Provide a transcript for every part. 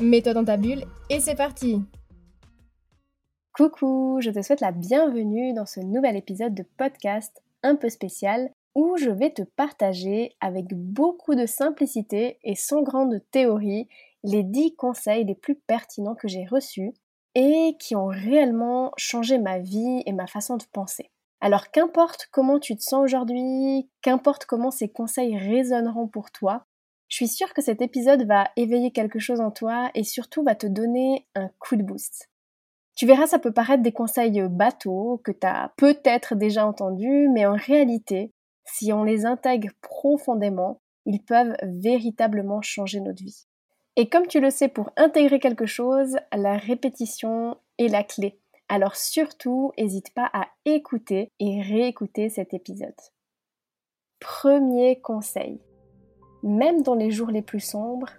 Mets-toi dans ta bulle et c'est parti Coucou, je te souhaite la bienvenue dans ce nouvel épisode de podcast un peu spécial où je vais te partager avec beaucoup de simplicité et sans grande théorie les 10 conseils les plus pertinents que j'ai reçus et qui ont réellement changé ma vie et ma façon de penser. Alors qu'importe comment tu te sens aujourd'hui, qu'importe comment ces conseils résonneront pour toi, je suis sûre que cet épisode va éveiller quelque chose en toi et surtout va te donner un coup de boost. Tu verras, ça peut paraître des conseils bateaux que tu as peut-être déjà entendus, mais en réalité, si on les intègre profondément, ils peuvent véritablement changer notre vie. Et comme tu le sais, pour intégrer quelque chose, la répétition est la clé. Alors surtout, n'hésite pas à écouter et réécouter cet épisode. Premier conseil. Même dans les jours les plus sombres,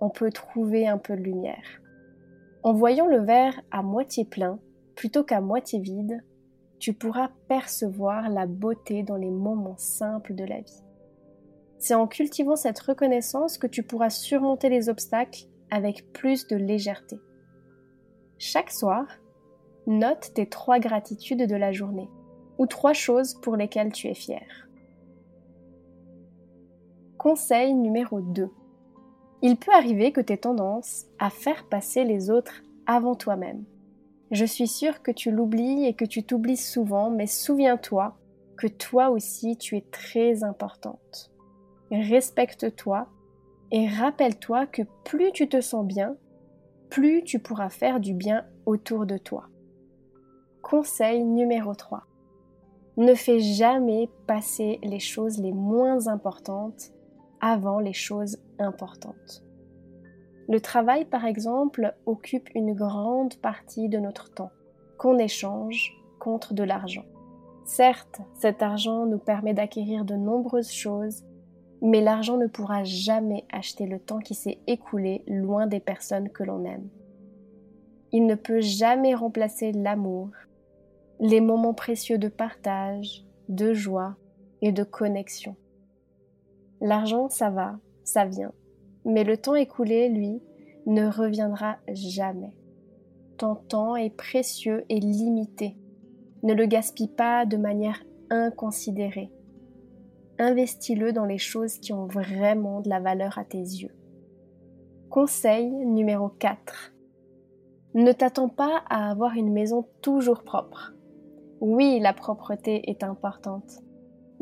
on peut trouver un peu de lumière. En voyant le verre à moitié plein plutôt qu'à moitié vide, tu pourras percevoir la beauté dans les moments simples de la vie. C'est en cultivant cette reconnaissance que tu pourras surmonter les obstacles avec plus de légèreté. Chaque soir, note tes trois gratitudes de la journée ou trois choses pour lesquelles tu es fier. Conseil numéro 2. Il peut arriver que tu aies tendance à faire passer les autres avant toi-même. Je suis sûre que tu l'oublies et que tu t'oublies souvent, mais souviens-toi que toi aussi tu es très importante respecte-toi et rappelle-toi que plus tu te sens bien, plus tu pourras faire du bien autour de toi. Conseil numéro 3. Ne fais jamais passer les choses les moins importantes avant les choses importantes. Le travail, par exemple, occupe une grande partie de notre temps, qu'on échange contre de l'argent. Certes, cet argent nous permet d'acquérir de nombreuses choses mais l'argent ne pourra jamais acheter le temps qui s'est écoulé loin des personnes que l'on aime. Il ne peut jamais remplacer l'amour, les moments précieux de partage, de joie et de connexion. L'argent, ça va, ça vient, mais le temps écoulé, lui, ne reviendra jamais. Ton temps est précieux et limité. Ne le gaspille pas de manière inconsidérée investis-le dans les choses qui ont vraiment de la valeur à tes yeux. Conseil numéro 4. Ne t'attends pas à avoir une maison toujours propre. Oui, la propreté est importante,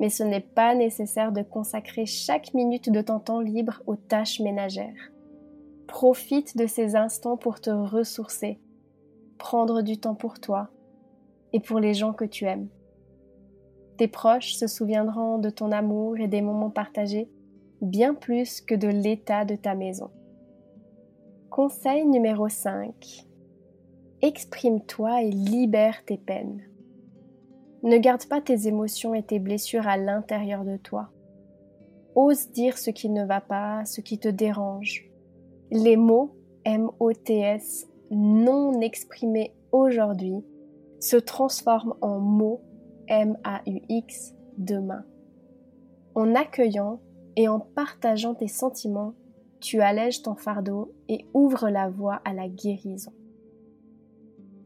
mais ce n'est pas nécessaire de consacrer chaque minute de ton temps libre aux tâches ménagères. Profite de ces instants pour te ressourcer, prendre du temps pour toi et pour les gens que tu aimes. Tes proches se souviendront de ton amour et des moments partagés bien plus que de l'état de ta maison. Conseil numéro 5. Exprime-toi et libère tes peines. Ne garde pas tes émotions et tes blessures à l'intérieur de toi. Ose dire ce qui ne va pas, ce qui te dérange. Les mots M-O-T-S non exprimés aujourd'hui se transforment en mots M-A-U-X demain. En accueillant et en partageant tes sentiments, tu allèges ton fardeau et ouvres la voie à la guérison.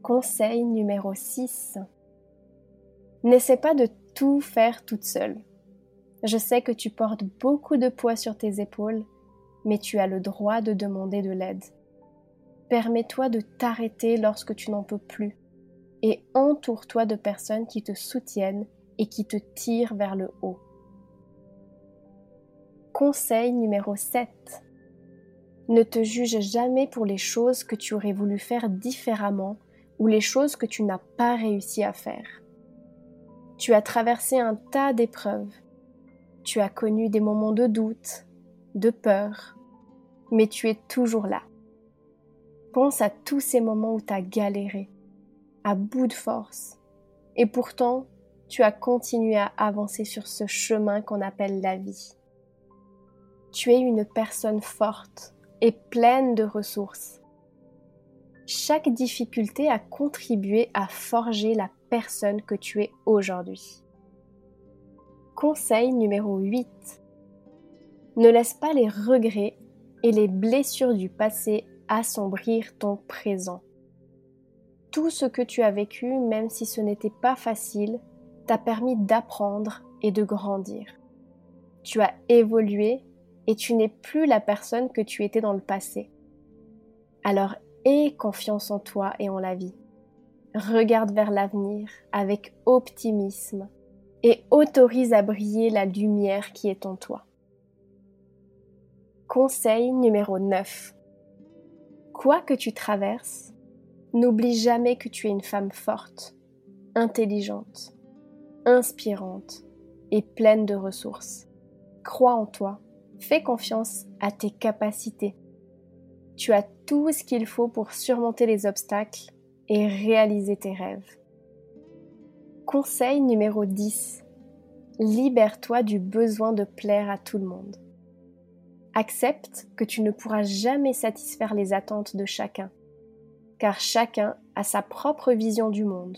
Conseil numéro 6. N'essaie pas de tout faire toute seule. Je sais que tu portes beaucoup de poids sur tes épaules, mais tu as le droit de demander de l'aide. Permets-toi de t'arrêter lorsque tu n'en peux plus et entoure-toi de personnes qui te soutiennent et qui te tirent vers le haut. Conseil numéro 7. Ne te juge jamais pour les choses que tu aurais voulu faire différemment ou les choses que tu n'as pas réussi à faire. Tu as traversé un tas d'épreuves. Tu as connu des moments de doute, de peur, mais tu es toujours là. Pense à tous ces moments où tu as galéré, à bout de force, et pourtant tu as continué à avancer sur ce chemin qu'on appelle la vie. Tu es une personne forte et pleine de ressources. Chaque difficulté a contribué à forger la personne que tu es aujourd'hui. Conseil numéro 8. Ne laisse pas les regrets et les blessures du passé assombrir ton présent. Tout ce que tu as vécu, même si ce n'était pas facile, t'a permis d'apprendre et de grandir. Tu as évolué et tu n'es plus la personne que tu étais dans le passé. Alors aie confiance en toi et en la vie. Regarde vers l'avenir avec optimisme et autorise à briller la lumière qui est en toi. Conseil numéro 9. Quoi que tu traverses, n'oublie jamais que tu es une femme forte, intelligente, inspirante et pleine de ressources. Crois en toi, fais confiance à tes capacités. Tu as tout ce qu'il faut pour surmonter les obstacles et réaliser tes rêves. Conseil numéro 10. Libère-toi du besoin de plaire à tout le monde. Accepte que tu ne pourras jamais satisfaire les attentes de chacun, car chacun a sa propre vision du monde.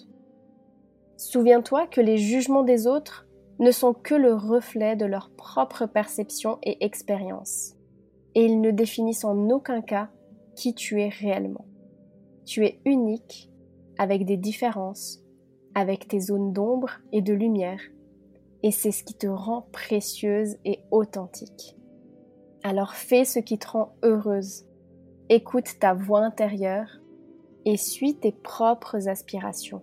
Souviens-toi que les jugements des autres ne sont que le reflet de leur propre perception et expérience, et ils ne définissent en aucun cas qui tu es réellement. Tu es unique, avec des différences, avec tes zones d'ombre et de lumière, et c'est ce qui te rend précieuse et authentique. Alors fais ce qui te rend heureuse, écoute ta voix intérieure et suis tes propres aspirations.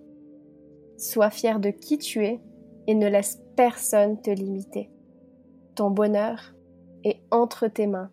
Sois fier de qui tu es et ne laisse personne te limiter. Ton bonheur est entre tes mains,